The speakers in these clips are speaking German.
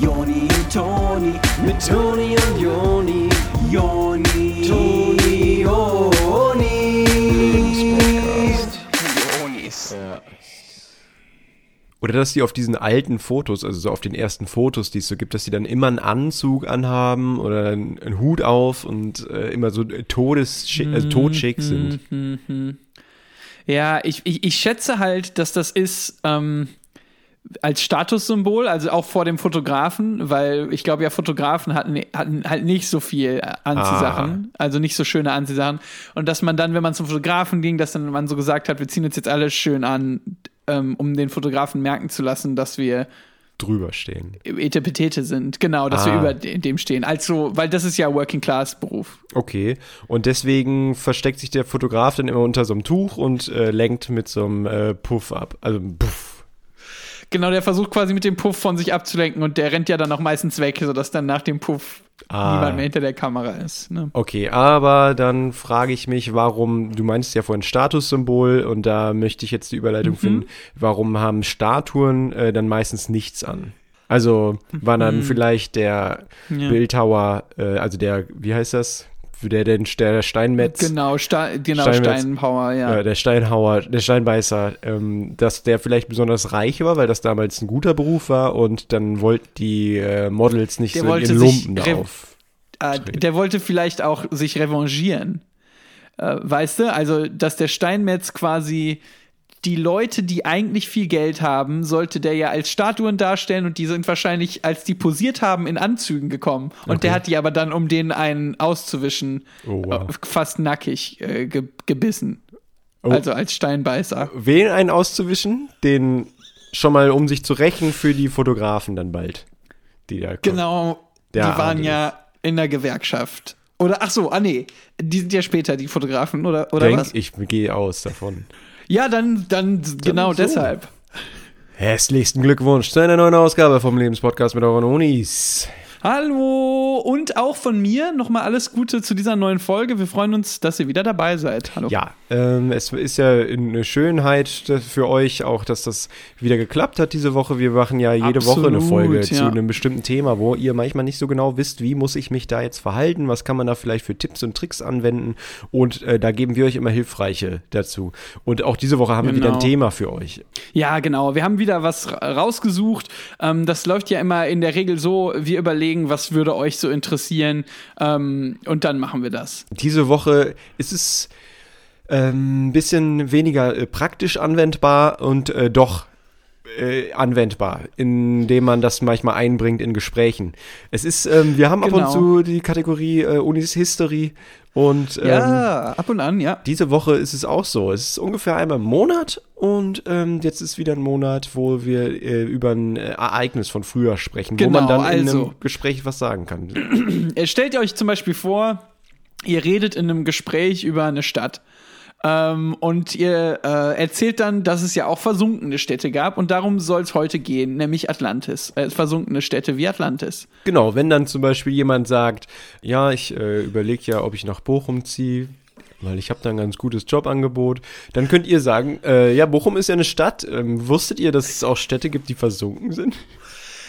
Joni und Toni, mit Toni und Joni, Joni, Toni, Joni. Jonis. Oder dass die auf diesen alten Fotos, also so auf den ersten Fotos, die es so gibt, dass die dann immer einen Anzug anhaben oder einen, einen Hut auf und äh, immer so todes also totschick sind. Ja, ich, ich, ich schätze halt, dass das ist ähm, als Statussymbol, also auch vor dem Fotografen, weil ich glaube ja, Fotografen hatten, hatten halt nicht so viel Anziehsachen, also nicht so schöne Anziehsachen. Und dass man dann, wenn man zum Fotografen ging, dass dann man so gesagt hat, wir ziehen uns jetzt alle schön an, ähm, um den Fotografen merken zu lassen, dass wir drüber stehen. Etepetete sind. Genau, dass wir Ah. über de- dem stehen. Also, weil das ist ja Working Class Beruf. Okay. Und deswegen versteckt sich der Fotograf dann immer unter so einem Tuch und äh, lenkt mit so einem äh, Puff ab. Also Puff. Genau, der versucht quasi mit dem Puff von sich abzulenken und der rennt ja dann auch meistens weg, sodass dann nach dem Puff Ah. niemand mehr hinter der Kamera ist. Ne? Okay, aber dann frage ich mich, warum, du meinst ja vorhin Statussymbol und da möchte ich jetzt die Überleitung finden, warum haben Statuen äh, dann meistens nichts an? Also war dann vielleicht der Ja. Bildhauer, äh, also der, wie heißt das? Der, der, der Steinmetz, Genau, Sta genau Steinmetz. Steinpower, ja. äh, der Steinhauer, der Steinbeißer, ähm, dass der vielleicht besonders reich war, weil das damals ein guter Beruf war und dann wollten die äh, Models nicht Der so in Lumpen auf. Äh, der wollte vielleicht auch sich revanchieren. Äh, weißt du, also, dass der Steinmetz quasi die Leute, die eigentlich viel Geld haben, sollte der ja als Statuen darstellen und die sind wahrscheinlich, als die posiert haben, in Anzügen gekommen. Und der Okay. hat die aber dann, um den einen auszuwischen, Oh, wow. äh, fast nackig äh, ge gebissen. Oh. Also als Steinbeißer. Wen einen auszuwischen? Den schon mal, um sich zu rächen für die Fotografen dann bald. Die da kommen. Genau, Der die waren ja in der Gewerkschaft. Oder, ach so, ah nee, die sind ja später, die Fotografen, oder, oder Denk, was? ich gehe aus davon. Ja, dann, dann, genau so. deshalb. Herzlichsten Glückwunsch zu einer neuen Ausgabe vom Lebenspodcast mit euren Unis. Hallo und auch von mir nochmal alles Gute zu dieser neuen Folge. Wir freuen uns, dass ihr wieder dabei seid. Hallo. Ja, ähm, es ist ja eine Schönheit für euch auch, dass das wieder geklappt hat diese Woche. Wir machen ja jede Woche eine Absolut, Folge zu ja. einem bestimmten Thema, wo ihr manchmal nicht so genau wisst, wie muss ich mich da jetzt verhalten, was kann man da vielleicht für Tipps und Tricks anwenden und äh, da geben wir euch immer hilfreiche dazu. Und auch diese Woche haben wir wieder ein Genau. Thema für euch. Ja, genau. Wir haben wieder was ra- rausgesucht. Ähm, das läuft ja immer in der Regel so, wir überlegen, was würde euch so interessieren ähm, und dann machen wir das. Diese Woche ist es ähm, ein bisschen weniger äh, praktisch anwendbar und äh, doch äh, anwendbar, indem man das manchmal einbringt in Gesprächen. Es ist, ähm, wir haben ab Genau. und zu die Kategorie äh, Unis History und ähm, Ja, ab und an, ja. diese Woche ist es auch so. Es ist ungefähr einmal im Monat und ähm, jetzt ist wieder ein Monat, wo wir äh, über ein äh, Ereignis von früher sprechen, wo man Genau, dann in also. einem Gespräch was sagen kann. Äh, Stellt ihr euch zum Beispiel vor, ihr redet in einem Gespräch über eine Stadt. Ähm, und ihr äh, erzählt dann, dass es ja auch versunkene Städte gab und darum soll es heute gehen, nämlich Atlantis. Äh, versunkene Städte wie Atlantis. Genau, wenn dann zum Beispiel jemand sagt, ja, ich äh, überlege ja, ob ich nach Bochum ziehe, weil ich habe da ein ganz gutes Jobangebot, dann könnt ihr sagen, äh, ja, Bochum ist ja eine Stadt. Ähm, wusstet ihr, dass es auch Städte gibt, die versunken sind?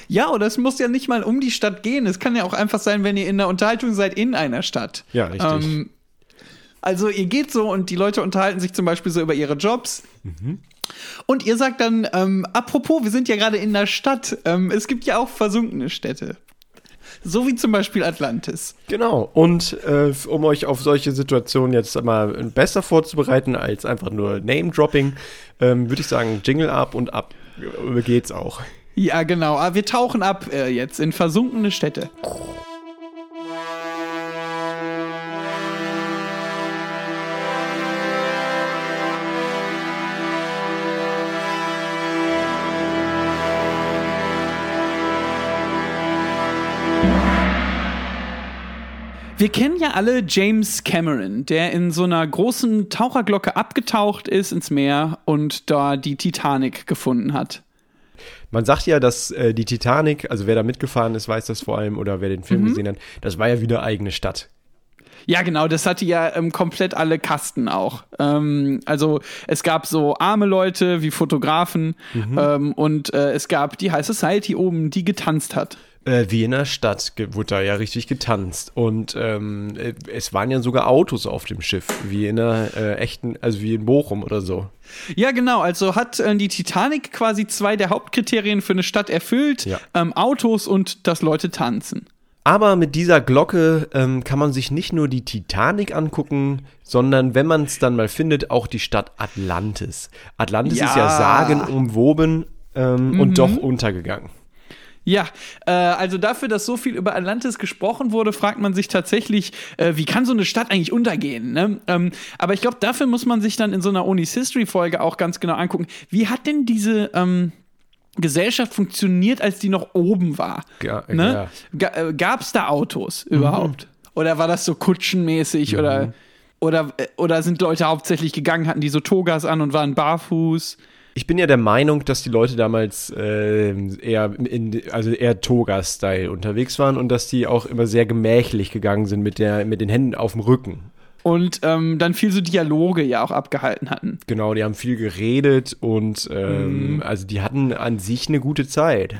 Ja, oder es muss ja nicht mal um die Stadt gehen. Es kann ja auch einfach sein, wenn ihr in der Unterhaltung seid in einer Stadt. Ja, richtig. Ähm, also ihr geht so und die Leute unterhalten sich zum Beispiel so über ihre Jobs. Und ihr sagt dann, ähm, apropos, wir sind ja gerade in der Stadt. Ähm, es gibt ja auch versunkene Städte. So wie zum Beispiel Atlantis. Genau. Und äh, um euch auf solche Situationen jetzt mal besser vorzubereiten als einfach nur Name-Dropping, ähm, würde ich sagen, Jingle ab und ab äh, geht's auch. Ja, genau. Aber wir tauchen ab äh, jetzt in versunkene Städte. Wir kennen ja alle James Cameron, der in so einer großen Taucherglocke abgetaucht ist ins Meer und da die Titanic gefunden hat. Man sagt ja, dass äh, die Titanic, also wer da mitgefahren ist, weiß das vor allem, oder wer den Film gesehen hat, das war ja wieder eigene Stadt. Ja, genau, das hatte ja ähm, komplett alle Kasten auch. Ähm, also es gab so arme Leute wie Fotografen ähm, und äh, es gab die High Society oben, die getanzt hat. Äh, wie in der Stadt wurde da ja richtig getanzt. Und ähm, äh, es waren ja sogar Autos auf dem Schiff, wie in einer äh, echten, also wie in Bochum oder so. Ja, genau. Also hat äh, die Titanic quasi zwei der Hauptkriterien für eine Stadt erfüllt: Ja. ähm, Autos und dass Leute tanzen. Aber mit dieser Glocke ähm, kann man sich nicht nur die Titanic angucken, sondern wenn man es dann mal findet, auch die Stadt Atlantis. Atlantis ist ja Ja. sagenumwoben ähm, und doch untergegangen. Ja, äh, also dafür, dass so viel über Atlantis gesprochen wurde, fragt man sich tatsächlich, äh, wie kann so eine Stadt eigentlich untergehen? Ne? Ähm, aber ich glaube, dafür muss man sich dann in so einer Unis History Folge auch ganz genau angucken, wie hat denn diese ähm, Gesellschaft funktioniert, als die noch oben war? Ja, ne? Ga äh, Gab es da Autos überhaupt? Oder war das so kutschenmäßig oder, oder, äh, oder sind Leute hauptsächlich gegangen, hatten die so Togas an und waren barfuß? Ich bin ja der Meinung, dass die Leute damals äh, eher in, also eher Toga-Style unterwegs waren und dass die auch immer sehr gemächlich gegangen sind mit der mit den Händen auf dem Rücken. Und ähm, dann viel so Dialoge ja auch abgehalten hatten. Genau, die haben viel geredet und Mhm. ähm, also die hatten an sich eine gute Zeit.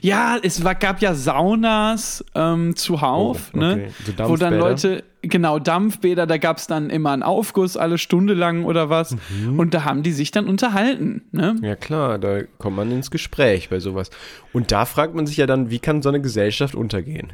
Ja, es war, gab ja Saunas ähm, zuhauf, Oh, ne? okay. So wo dann. Leute, genau, Dampfbäder, da gab es dann immer einen Aufguss alle Stunde lang oder was. Mhm. Und da haben die sich dann unterhalten, ne? Ja klar, da kommt man ins Gespräch bei sowas. Und da fragt man sich ja dann, wie kann so eine Gesellschaft untergehen?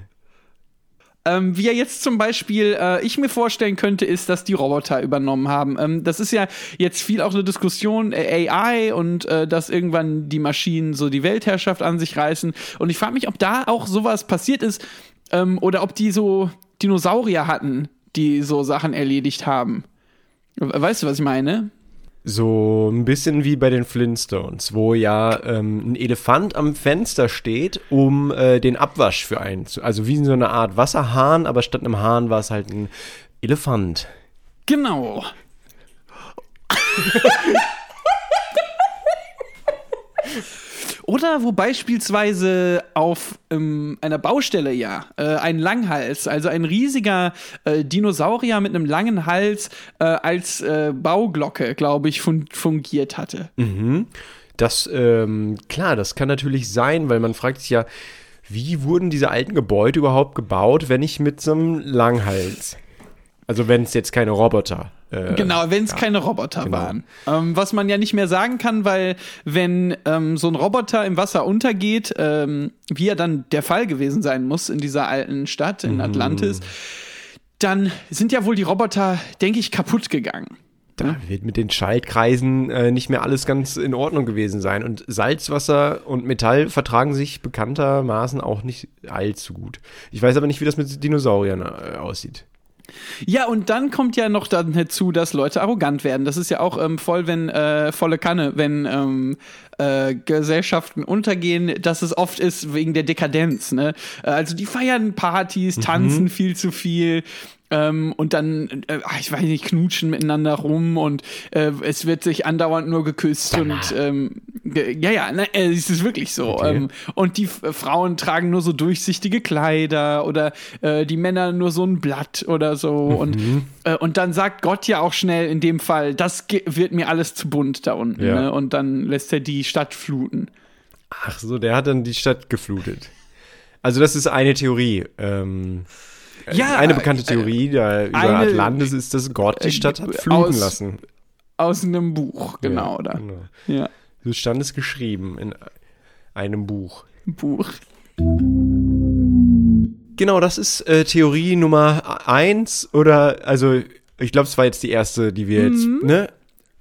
Ähm, wie ja jetzt zum Beispiel äh, ich mir vorstellen könnte, ist, dass die Roboter übernommen haben. Ähm, das ist ja jetzt viel auch eine Diskussion äh, AI und äh, dass irgendwann die Maschinen so die Weltherrschaft an sich reißen. Und ich frage mich, ob da auch sowas passiert ist ähm, oder ob die so Dinosaurier hatten, die so Sachen erledigt haben. Weißt du, was ich meine? So ein bisschen wie bei den Flintstones, wo ja ähm, ein Elefant am Fenster steht, um äh, den Abwasch für einen zu. Also wie so eine Art Wasserhahn, aber statt einem Hahn war es halt ein Elefant. Genau. Oder wo beispielsweise auf ähm, einer Baustelle ja äh, ein Langhals, also ein riesiger äh, Dinosaurier mit einem langen Hals äh, als äh, Bauglocke, glaube ich, fun fungiert hatte. Das, ähm, klar, das kann natürlich sein, weil man fragt sich ja, wie wurden diese alten Gebäude überhaupt gebaut, wenn nicht mit so einem Langhals? Also wenn es jetzt keine Roboter. Äh, Genau, wenn es keine Roboter genau. waren. Ähm, was man ja nicht mehr sagen kann, weil wenn ähm, so ein Roboter im Wasser untergeht, ähm, wie ja dann der Fall gewesen sein muss in dieser alten Stadt Mhm. in Atlantis, dann sind ja wohl die Roboter, denke ich, kaputt gegangen. Da wird mit den Schaltkreisen äh, nicht mehr alles ganz in Ordnung gewesen sein. Und Salzwasser und Metall vertragen sich bekanntermaßen auch nicht allzu gut. Ich weiß aber nicht, wie das mit Dinosauriern äh, aussieht. Ja, und dann kommt ja noch dann hinzu, dass Leute arrogant werden. Das ist ja auch ähm, voll, wenn äh, volle Kanne, wenn ähm, äh, Gesellschaften untergehen, dass es oft ist wegen der Dekadenz. Ne? Also die feiern Partys, tanzen viel zu viel. Ähm, und dann, äh, ach, ich weiß nicht, knutschen miteinander rum und äh, es wird sich andauernd nur geküsst und ähm, ja, ja, ne, äh, es ist wirklich so. Okay. Ähm, und die Frauen tragen nur so durchsichtige Kleider oder äh, die Männer nur so ein Blatt oder so. Und, äh, und dann sagt Gott ja auch schnell in dem Fall, das wird mir alles zu bunt da unten. Ja. Ne? Und dann lässt er die Stadt fluten. Ach so, der hat dann die Stadt geflutet. Also das ist eine Theorie. Ähm, Ja, eine bekannte äh, Theorie da über eine- Atlantis ist, dass Gott die Stadt hat äh, fluten aus- lassen. Aus einem Buch, genau, Ja, da. genau. Ja, So stand es geschrieben in einem Buch. Buch. Genau, das ist äh, Theorie Nummer eins oder, also, ich glaube, es war jetzt die erste, die wir jetzt, ne?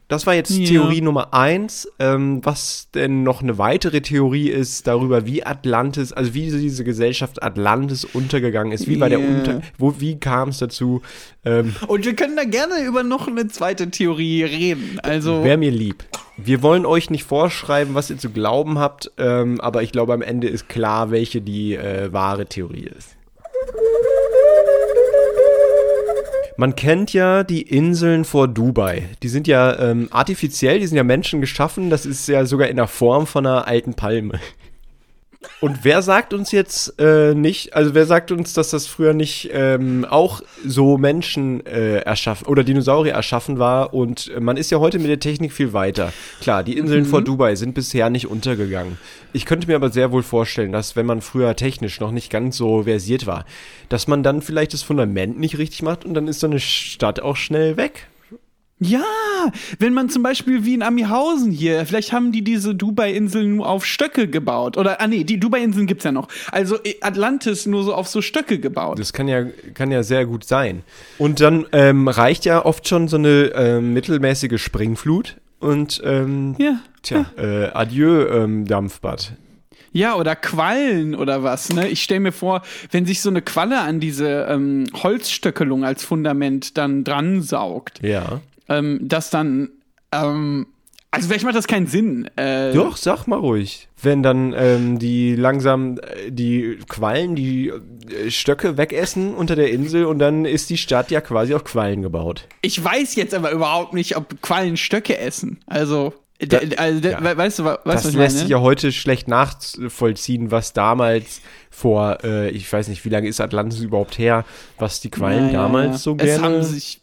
Das war jetzt Ja. Theorie Nummer eins. Ähm, was denn noch eine weitere Theorie ist darüber, wie Atlantis, also wie diese Gesellschaft Atlantis untergegangen ist, wie bei der. Unter, wo, wie kam es dazu? Ähm, Und wir können da gerne über noch eine zweite Theorie reden. Also, Wäre mir lieb. Wir wollen euch nicht vorschreiben, was ihr zu glauben habt, ähm, aber ich glaube, am Ende ist klar, welche die äh, wahre Theorie ist. Man kennt ja die Inseln vor Dubai. Die sind ja ähm, artifiziell, die sind ja Menschen geschaffen. Das ist ja sogar in der Form von einer alten Palme. Und wer sagt uns jetzt äh, nicht, also wer sagt uns, dass das früher nicht ähm, auch so Menschen äh, erschaffen oder Dinosaurier erschaffen war und man ist ja heute mit der Technik viel weiter. Klar, die Inseln vor Dubai sind bisher nicht untergegangen. Ich könnte mir aber sehr wohl vorstellen, dass wenn man früher technisch noch nicht ganz so versiert war, dass man dann vielleicht das Fundament nicht richtig macht und dann ist so eine Stadt auch schnell weg. Ja, wenn man zum Beispiel wie in Amihausen hier, vielleicht haben die diese Dubai-Inseln nur auf Stöcke gebaut. Oder, ah nee, die Dubai-Inseln gibt's ja noch. Also äh, Atlantis nur so auf so Stöcke gebaut. Das kann ja, kann ja sehr gut sein. Und dann ähm, reicht ja oft schon so eine ähm, mittelmäßige Springflut. Und ähm, ja. tja, äh, adieu, ähm, Dampfbad. Ja, oder Quallen oder was, ne? Ich stelle mir vor, wenn sich so eine Qualle an diese ähm, Holzstöckelung als Fundament dann dran saugt, Ja. Ähm, dass dann, ähm, also vielleicht macht das keinen Sinn. Äh, Doch, sag mal ruhig. Wenn dann ähm, die langsam äh, die Quallen, die äh, Stöcke wegessen unter der Insel und dann ist die Stadt ja quasi auf Quallen gebaut. Ich weiß jetzt aber überhaupt nicht, ob Quallen Stöcke essen. Also, Da- also d- ja. we- weißt du, weißt das was lässt sich ja heute schlecht nachvollziehen, was damals vor, äh, ich weiß nicht, wie lange ist Atlantis überhaupt her, was die Quallen Ja, ja, damals so Es gerne. haben sich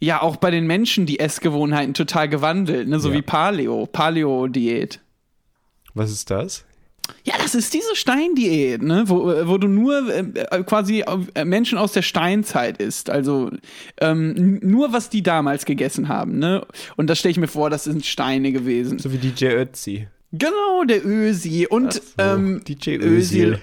ja auch bei den Menschen die Essgewohnheiten total gewandelt, ne? so Ja. wie Paleo, Paleo-Diät. was ist das? Ja, das ist diese Steindiät, ne? wo, äh, wo du nur äh, äh, quasi äh, Menschen aus der Steinzeit isst. Also ähm, nur, was die damals gegessen haben. Ne? Und das stelle ich mir vor, das sind Steine gewesen. So wie DJ Ötzi. Genau, der Ösi. Und So, ähm, DJ Özil. Özil.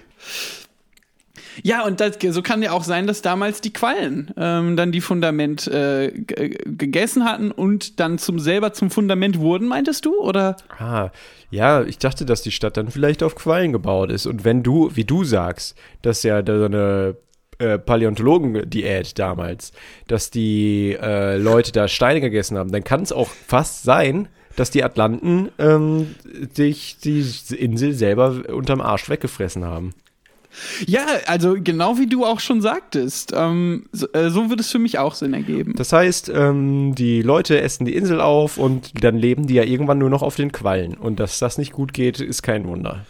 Ja, und das, so kann ja auch sein, dass damals die Quallen ähm, dann die Fundament äh, g- gegessen hatten und dann zum selber zum Fundament wurden, meintest du? Oder? Ah, ja, ich dachte, dass die Stadt dann vielleicht auf Quallen gebaut ist. Und wenn du, wie du sagst, dass ja da so eine äh, Paläontologen-Diät damals, dass die äh, Leute da Steine gegessen haben, dann kann es auch fast sein, dass die Atlanten ähm, sich die Insel selber unterm Arsch weggefressen haben. Ja, also genau wie du auch schon sagtest. Ähm, so, äh, so wird es für mich auch Sinn ergeben. Das heißt, ähm, die Leute essen die Insel auf und dann leben die ja irgendwann nur noch auf den Quallen. Und dass das nicht gut geht, ist kein Wunder.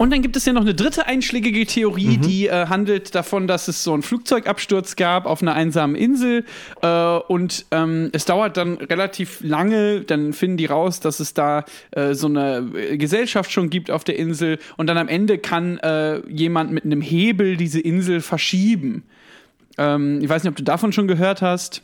Und dann gibt es ja noch eine dritte einschlägige Theorie, die äh, handelt davon, dass es so einen Flugzeugabsturz gab auf einer einsamen Insel äh, und ähm, es dauert dann relativ lange, dann finden die raus, dass es da äh, so eine äh, Gesellschaft schon gibt auf der Insel und dann am Ende kann äh, jemand mit einem Hebel diese Insel verschieben. Ähm, ich weiß nicht, ob du davon schon gehört hast.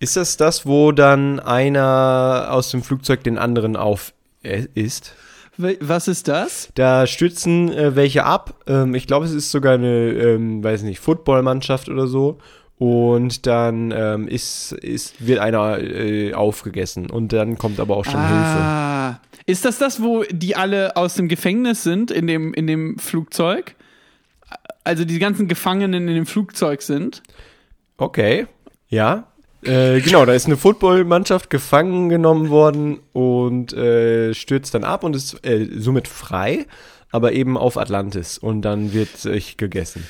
Ist das das, wo dann einer aus dem Flugzeug den anderen auf äh, ist? Was ist das? Da stützen äh, welche ab. Ähm, ich glaube, es ist sogar eine, ähm, weiß nicht, Footballmannschaft oder so. Und dann ähm, ist, ist, wird einer äh, aufgegessen. Und dann kommt aber auch schon Hilfe. Ah, ist das das, wo die alle aus dem Gefängnis sind in dem, in dem Flugzeug? Also die ganzen Gefangenen in dem Flugzeug sind? Okay. Ja. Äh, genau, da ist eine Footballmannschaft gefangen genommen worden und äh, stürzt dann ab und ist äh, somit frei, aber eben auf Atlantis. Und dann wird sich gegessen.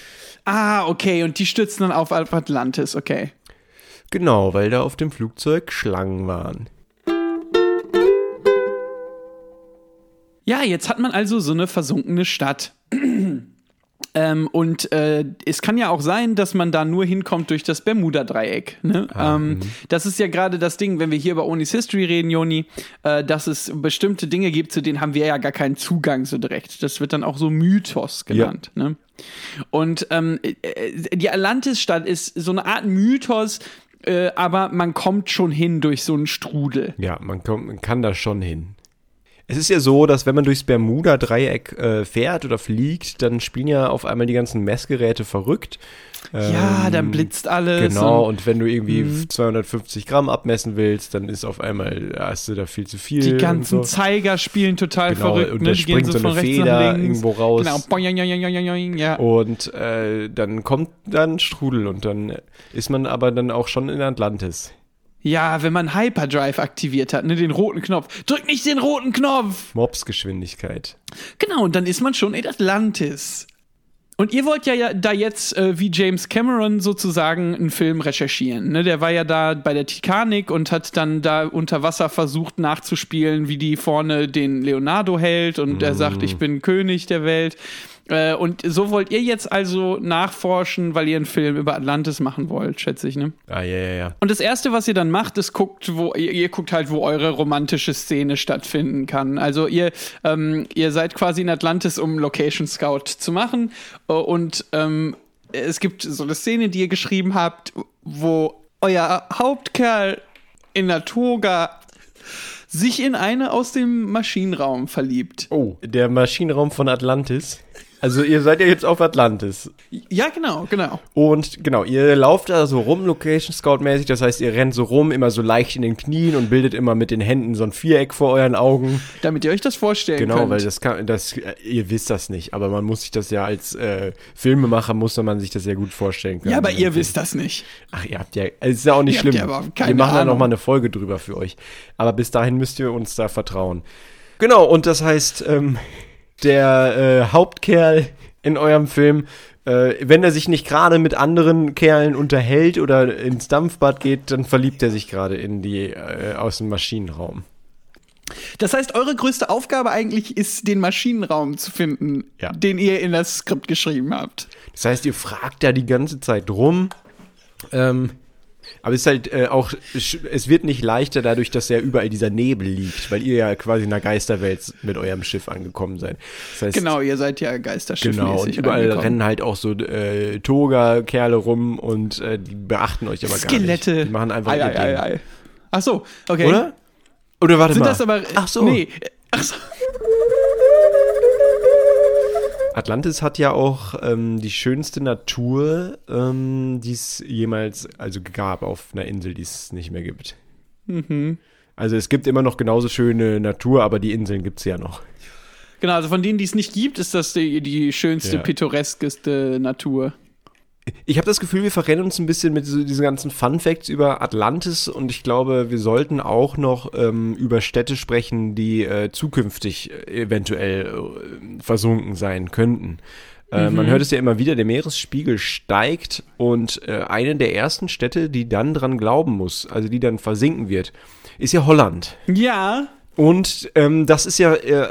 Ah, okay, und die stürzen dann auf Atlantis, okay. Genau, weil da auf dem Flugzeug Schlangen waren. Ja, jetzt hat man also so eine versunkene Stadt. Ähm, und äh, es kann ja auch sein, dass man da nur hinkommt durch das Bermuda-Dreieck. Ne? ähm, das ist ja gerade das Ding, wenn wir hier über Onis History reden, Joni, äh, dass es bestimmte Dinge gibt, zu denen haben wir ja gar keinen Zugang so direkt. Das wird dann auch so Mythos genannt. Ne? Und ähm, äh, die Atlantis-Stadt ist so eine Art Mythos, äh, aber man kommt schon hin durch so einen Strudel. Ja, man, kommt, man kann da schon hin. Es ist ja so, dass wenn man durchs Bermuda-Dreieck äh, fährt oder fliegt, dann spielen ja auf einmal die ganzen Messgeräte verrückt. ja, Ähm, dann blitzt alles. Genau, und und wenn du irgendwie Mhm. 250 Gramm abmessen willst, dann ist auf einmal, hast du da viel zu viel. die ganzen so. Zeiger spielen total Genau, verrückt. und ne? da springt so von eine Feder irgendwo raus. Genau. Boing, boing, boing, Ja. Und äh, dann kommt dann Strudel und dann ist man aber dann auch schon in Atlantis. Ja, wenn man Hyperdrive aktiviert hat, ne, den roten Knopf. Drück nicht den roten Knopf! Mobsgeschwindigkeit. Genau, und dann ist man schon in Atlantis. Und ihr wollt ja, ja da jetzt äh, wie James Cameron sozusagen einen Film recherchieren. Ne? Der war ja da bei der Titanic und hat dann da unter Wasser versucht nachzuspielen, wie die vorne den Leonardo hält und er sagt, ich bin König der Welt. Äh, und so wollt ihr jetzt also nachforschen, weil ihr einen Film über Atlantis machen wollt, schätze ich, ne? Ah, ja, ja, ja. Und das erste, was ihr dann macht, ist guckt, wo ihr, ihr guckt halt, wo eure romantische Szene stattfinden kann. Also ihr, ähm, ihr seid quasi in Atlantis, um Location Scout zu machen. Äh, Und ähm, es gibt so eine Szene, die ihr geschrieben habt, wo euer Hauptkerl in der Toga sich in eine aus dem Maschinenraum verliebt. Oh, der Maschinenraum von Atlantis. Also ihr seid ja jetzt auf Atlantis. Ja, genau, genau. Und genau, ihr lauft da so rum, Location Scout mäßig. Das heißt, ihr rennt so rum, immer so leicht in den Knien und bildet immer mit den Händen so ein Viereck vor euren Augen. Damit ihr euch das vorstellen Genau, könnt. weil das kann, das, äh, ihr wisst das nicht, aber man muss sich das ja als äh, Filmemacher, muss man sich das ja gut vorstellen können. ja, aber ihr wisst das nicht. Ach, ihr habt ja, es ist ja auch nicht Ihr habt schlimm. ja überhaupt keine Wir machen da Ahnung. noch mal eine Folge drüber für euch. Aber bis dahin müsst ihr uns da vertrauen. Genau, und das heißt, ähm, der äh, Hauptkerl in eurem Film, äh, wenn er sich nicht gerade mit anderen Kerlen unterhält oder ins Dampfbad geht, dann verliebt er sich gerade in die äh, aus dem Maschinenraum. Das heißt, eure größte Aufgabe eigentlich ist, den Maschinenraum zu finden, Ja. den ihr in das Skript geschrieben habt. Das heißt, ihr fragt da die ganze Zeit rum. Ähm, aber es ist halt äh, auch, es wird nicht leichter dadurch, dass ja überall dieser Nebel liegt, weil ihr ja quasi in der Geisterwelt mit eurem Schiff angekommen seid. Das heißt, Genau, ihr seid ja geisterschiffmäßig Genau, und überall reingekommen. rennen halt auch so äh, Toga-Kerle rum und äh, die beachten euch aber gar Skelette. nicht. Die machen einfach ei, ihr ei, ei, Ding. ei. Ach so, okay. Oder? Oder warte Sind mal. das aber Ach so. Nee. Ach so. Atlantis hat ja auch ähm, die schönste Natur, ähm, die es jemals also gab auf einer Insel, die es nicht mehr gibt. Mhm. Also es gibt immer noch genauso schöne Natur, aber die Inseln gibt es ja noch. Genau, also von denen, die es nicht gibt, ist das die, die schönste, Ja. pittoreskeste Natur. Ich habe das Gefühl, wir verrennen uns ein bisschen mit so diesen ganzen Fun Facts über Atlantis und ich glaube, wir sollten auch noch ähm, über Städte sprechen, die äh, zukünftig äh, eventuell äh, versunken sein könnten. Äh, Man hört es ja immer wieder, der Meeresspiegel steigt und äh, eine der ersten Städte, die dann dran glauben muss, also die dann versinken wird, ist ja Holland. Ja. Und ähm, das ist ja äh,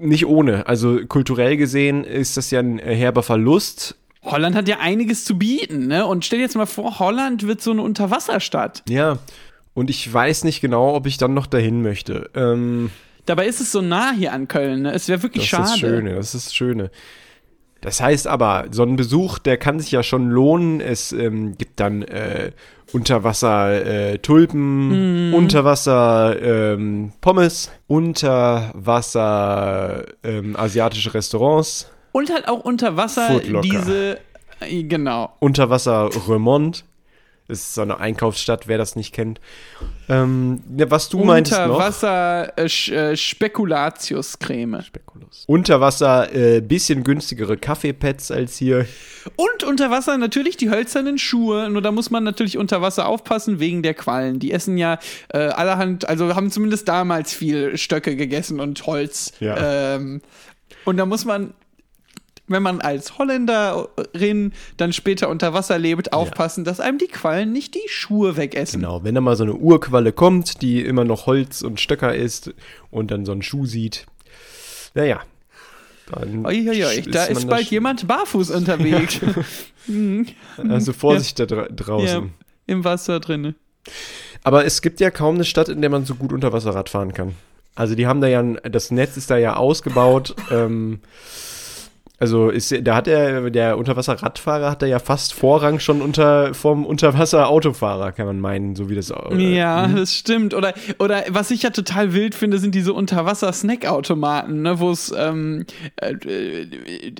nicht ohne. Also kulturell gesehen ist das ja ein herber Verlust. Holland hat ja einiges zu bieten, ne? Und stell dir jetzt mal vor, Holland wird so eine Unterwasserstadt. Ja, und ich weiß nicht genau, ob ich dann noch dahin möchte. Ähm, Dabei ist es so nah hier an Köln, ne? Es wäre wirklich das ist schade. das Schöne, das ist das Schöne. Das heißt aber, so ein Besuch, der kann sich ja schon lohnen. Es ähm, gibt dann äh, Unterwasser äh, Tulpen, Mhm. Unterwasser ähm, Pommes, Unterwasser ähm, asiatische Restaurants, Und halt auch unter Wasser diese. äh, Genau. Unterwasser Remont. Das ist so eine Einkaufsstadt, wer das nicht kennt. Ähm, was du meinst noch? Unterwasser äh, äh, Spekulatiuscreme. Spekulus. Unterwasser äh, bisschen günstigere Kaffeepads als hier. Und unter Wasser natürlich die hölzernen Schuhe. Nur da muss man natürlich unter Wasser aufpassen wegen der Quallen. Die essen ja äh, allerhand, also haben zumindest damals viel Stöcke gegessen und Holz. Ja. Ähm, und da muss man, wenn man als Holländerin dann später unter Wasser lebt, aufpassen, dass einem die Quallen nicht die Schuhe wegessen. Genau, wenn da mal so eine Urqualle kommt, die immer noch Holz und Stöcker ist und dann so einen Schuh sieht. Naja. Dann Uiuiui, da man ist bald jemand barfuß unterwegs. Also Vorsicht da dra ja, draußen. im Wasser drinne. Aber es gibt ja kaum eine Stadt, in der man so gut Unterwasserrad fahren kann. Also die haben da ja, das Netz ist da ja ausgebaut. ähm, also ist, da hat der, der Unterwasserradfahrer hat da ja fast Vorrang schon unter vom Unterwasser-Autofahrer, kann man meinen, so wie das. äh, Ja, das stimmt. Oder, oder was ich ja total wild finde, sind diese Unterwasser-Snackautomaten, ne, wo es ähm, äh, äh, äh,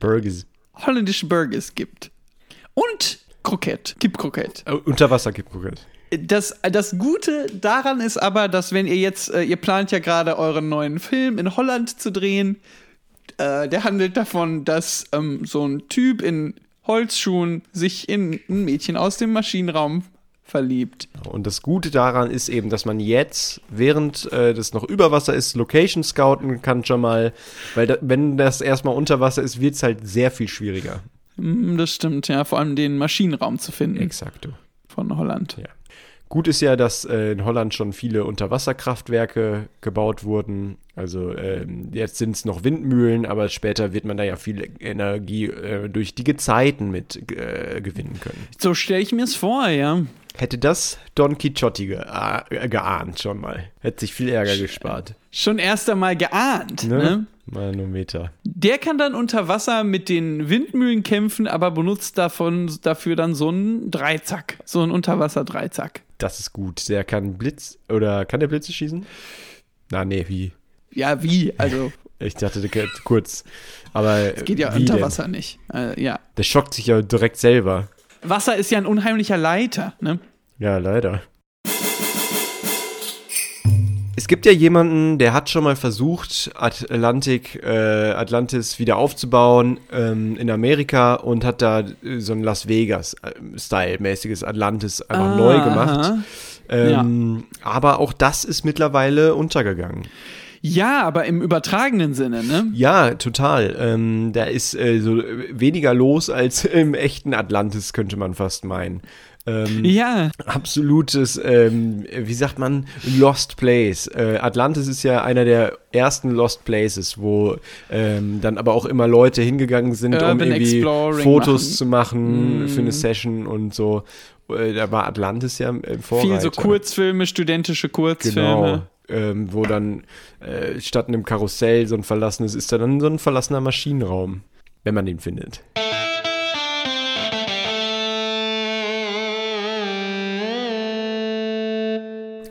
Burgers. holländische Burgers gibt. Und Kroket, Kippkroket. Äh, Unterwasser gibt Kroket. Das, das Gute daran ist aber, dass wenn ihr jetzt, äh, ihr plant ja gerade euren neuen Film in Holland zu drehen, äh, der handelt davon, dass ähm, so ein Typ in Holzschuhen sich in ein Mädchen aus dem Maschinenraum verliebt. Und das Gute daran ist eben, dass man jetzt, während äh, das noch über Wasser ist, Location scouten kann schon mal, weil da, wenn das erstmal unter Wasser ist, wird es halt sehr viel schwieriger. Mm, Das stimmt, ja, vor allem den Maschinenraum zu finden Exakt. von Holland. Ja. Gut ist ja, dass äh, in Holland schon viele Unterwasserkraftwerke gebaut wurden. Also ähm, jetzt sind es noch Windmühlen, aber später wird man da ja viel Energie äh, durch die Gezeiten mit äh, gewinnen können. So stelle ich mir es vor, ja. Hätte das Don Quixote ge äh, geahnt schon mal. Hätte sich viel Ärger gespart. Schon erst einmal geahnt. Ne? Ne? Manometer. Der kann dann unter Wasser mit den Windmühlen kämpfen, aber benutzt davon dafür dann so einen Dreizack, so einen Unterwasser-Dreizack. Das ist gut. Der kann Blitz oder kann der Blitze schießen? Na, nee, wie? Ja, wie? Also, Ich dachte kurz. Aber geht ja unter denn? Wasser nicht. Äh, ja. Der schockt sich ja direkt selber. Wasser ist ja ein unheimlicher Leiter, ne? Ja, leider. Es gibt ja jemanden, der hat schon mal versucht, Atlantik, äh, Atlantis wieder aufzubauen ähm, in Amerika und hat da äh, so ein Las Vegas-Style-mäßiges Atlantis einfach Ah, neu gemacht. Ähm, Aber auch das ist mittlerweile untergegangen. Ja, aber im übertragenen Sinne, ne? Ja, total. Ähm, da ist äh, so weniger los als im echten Atlantis, könnte man fast meinen. Ähm, Ja, absolutes, ähm, wie sagt man, Lost Place. Äh, Atlantis ist ja einer der ersten Lost Places, wo ähm, dann aber auch immer Leute hingegangen sind, um Urban irgendwie Exploring Fotos machen. zu machen Mm. für eine Session und so. Äh, da war Atlantis ja im Vorreiter. viel so Kurzfilme, studentische Kurzfilme. Genau. Ähm, wo dann äh, statt einem Karussell so ein verlassenes ist da dann so ein verlassener Maschinenraum, wenn man den findet.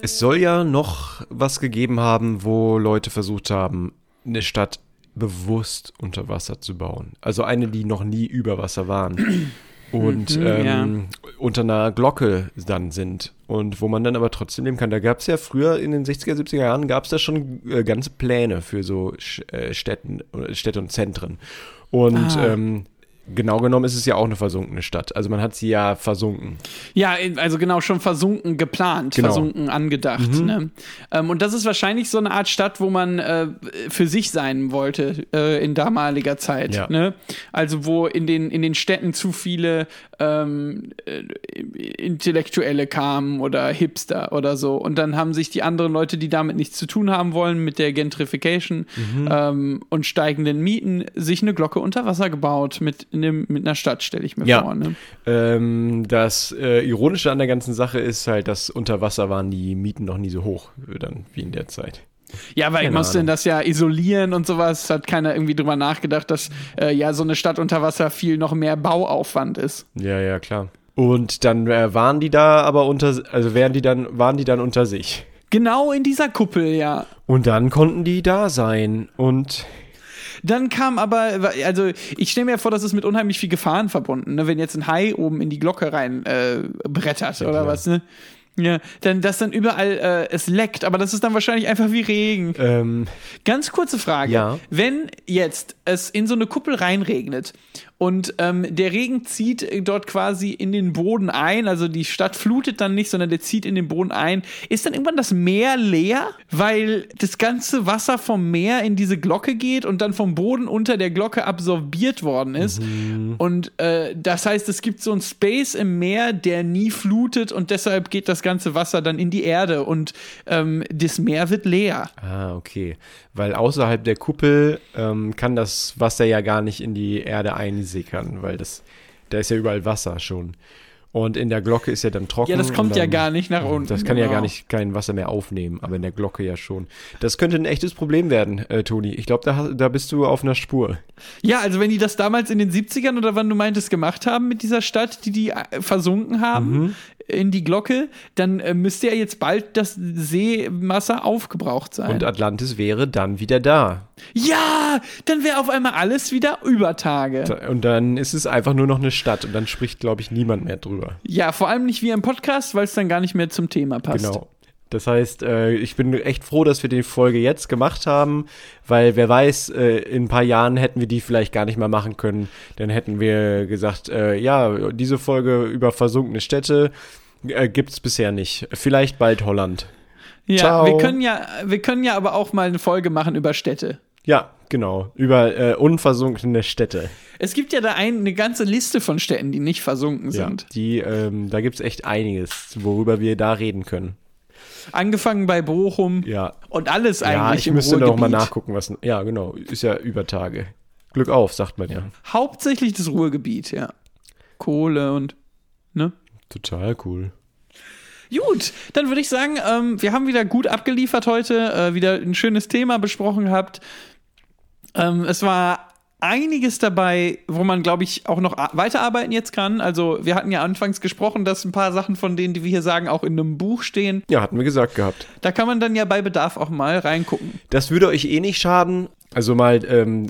Es soll ja noch was gegeben haben, wo Leute versucht haben, eine Stadt bewusst unter Wasser zu bauen. Also eine, die noch nie über Wasser waren. Und Mhm, ähm, unter einer Glocke dann sind. Und wo man dann aber trotzdem leben kann. Da gab es ja früher in den 60er, 70er Jahren gab es da schon äh, ganze Pläne für so äh, Städten, Städte und Zentren. Und Ah. ähm, genau genommen ist es ja auch eine versunkene Stadt. Also man hat sie ja versunken. Ja, also genau, schon versunken geplant, Genau. versunken angedacht. Ne? Ähm, und das ist wahrscheinlich so eine Art Stadt, wo man äh, für sich sein wollte äh, in damaliger Zeit. Ja. Ne? Also wo in den, in den Städten zu viele ähm, äh, Intellektuelle kamen oder Hipster oder so. Und dann haben sich die anderen Leute, die damit nichts zu tun haben wollen, mit der Gentrification ähm, und steigenden Mieten, sich eine Glocke unter Wasser gebaut mit, in dem, mit einer Stadt, stelle ich mir Ja. vor. Ne? Ähm, das äh, Ironische an der ganzen Sache ist halt, dass unter Wasser waren die Mieten noch nie so hoch äh, dann wie in der Zeit. Ja, weil ich Keine musste Ahnung. das ja isolieren und sowas. Hat keiner irgendwie drüber nachgedacht, dass äh, ja so eine Stadt unter Wasser viel noch mehr Bauaufwand ist. Ja, ja, klar. Und dann äh, waren die da aber unter, also wären die dann, waren die dann unter sich. Genau in dieser Kuppel, ja. Und dann konnten die da sein und Dann kam aber, also ich stelle mir vor, das ist mit unheimlich viel Gefahren verbunden, ne? wenn jetzt ein Hai oben in die Glocke rein äh, brettert oder klar. was, ne? Ja, dann, dass dann überall äh, es leckt, aber das ist dann wahrscheinlich einfach wie Regen. ähm, Ganz kurze Frage. Ja. Wenn jetzt es in so eine Kuppel reinregnet und ähm, der Regen zieht äh, dort quasi in den Boden ein, also die Stadt flutet dann nicht, sondern der zieht in den Boden ein, ist dann irgendwann das Meer leer, weil das ganze Wasser vom Meer in diese Glocke geht und dann vom Boden unter der Glocke absorbiert worden ist. Und äh, das heißt, es gibt so ein Space im Meer, der nie flutet und deshalb geht das ganze Wasser dann in die Erde und ähm, das Meer wird leer. Ah, okay. Weil außerhalb der Kuppel ähm, kann das Wasser ja gar nicht in die Erde einsickern, weil das, da ist ja überall Wasser schon. Und in der Glocke ist ja dann trocken. Ja, das kommt und ja dann- gar nicht nach unten. Das kann ja genau. gar nicht kein Wasser mehr aufnehmen, aber in der Glocke ja schon. Das könnte ein echtes Problem werden, äh, Toni. Ich glaube, da, da bist du auf einer Spur. Ja, also wenn die das damals in den 70ern oder wann du meintest gemacht haben mit dieser Stadt, die die äh, versunken haben Mhm. In die Glocke, dann äh, müsste ja jetzt bald das Seewasser aufgebraucht sein. Und Atlantis wäre dann wieder da. ja, dann wäre auf einmal alles wieder Übertage. Da- Und dann ist es einfach nur noch eine Stadt und dann spricht, glaube ich, niemand mehr drüber. Ja, vor allem nicht wie im Podcast, weil es dann gar nicht mehr zum Thema passt. Genau. Das heißt, äh, ich bin echt froh, dass wir die Folge jetzt gemacht haben, weil wer weiß, äh, in ein paar Jahren hätten wir die vielleicht gar nicht mehr machen können. Dann hätten wir gesagt, äh, ja, diese Folge über versunkene Städte, Äh, gibt's bisher nicht. Vielleicht bald Holland. Ja, Ciao. wir können ja, wir können ja aber auch mal eine Folge machen über Städte. Ja, genau. Über äh, unversunkene Städte. Es gibt ja da ein, eine ganze Liste von Städten, die nicht versunken Ja, sind. die, ähm, da gibt's echt einiges, worüber wir da reden können. Angefangen bei Bochum Ja. und alles Ja, eigentlich ich im müsste noch mal Ruhrgebiet. nachgucken, was. Ja, genau. Ist ja über Tage. Glück auf, sagt man ja. Hauptsächlich das Ruhrgebiet, ja. Kohle und, ne? Total cool. Gut, dann würde ich sagen, ähm, wir haben wieder gut abgeliefert heute, äh, wieder ein schönes Thema besprochen gehabt. Ähm, es war einiges dabei, wo man, glaube ich, auch noch weiterarbeiten jetzt kann. Also wir hatten ja anfangs gesprochen, dass ein paar Sachen von denen, die wir hier sagen, auch in einem Buch stehen. Ja, hatten wir gesagt gehabt. Da kann man dann ja bei Bedarf auch mal reingucken. Das würde euch eh nicht schaden, also mal ähm,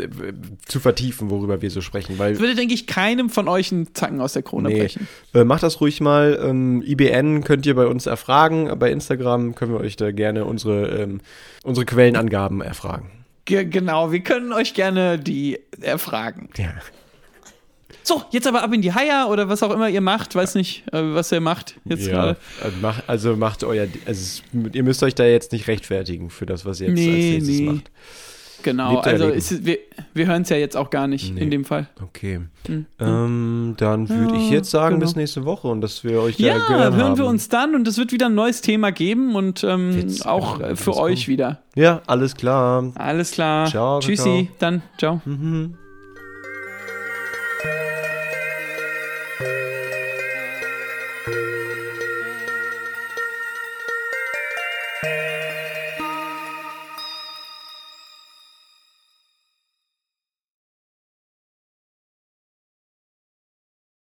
zu vertiefen, worüber wir so sprechen, weil Würde, denke ich, keinem von euch einen Zacken aus der Krone Nee. brechen. Äh, macht das ruhig mal. Ähm, IBN könnt ihr bei uns erfragen. Bei Instagram können wir euch da gerne unsere, ähm, unsere Quellenangaben erfragen. Ge genau, wir können euch gerne die erfragen. Ja. So, jetzt aber ab in die Haier oder was auch immer ihr macht. Weiß nicht, äh, was ihr macht jetzt ja. gerade. Also, also macht euer. Also ihr müsst euch da jetzt nicht rechtfertigen für das, was ihr jetzt Nee, als nächstes nee. macht. Genau, also ist, wir, wir hören es ja jetzt auch gar nicht Nee. in dem Fall. Okay. Ähm, dann würde ich Ja, jetzt sagen, genau. bis nächste Woche und dass wir euch Ja, da hören haben. wir uns dann und es wird wieder ein neues Thema geben und ähm, auch äh, für euch kommen. wieder. Ja, alles klar. Alles klar. Ciao, Tschüssi, dann ciao. Mhm.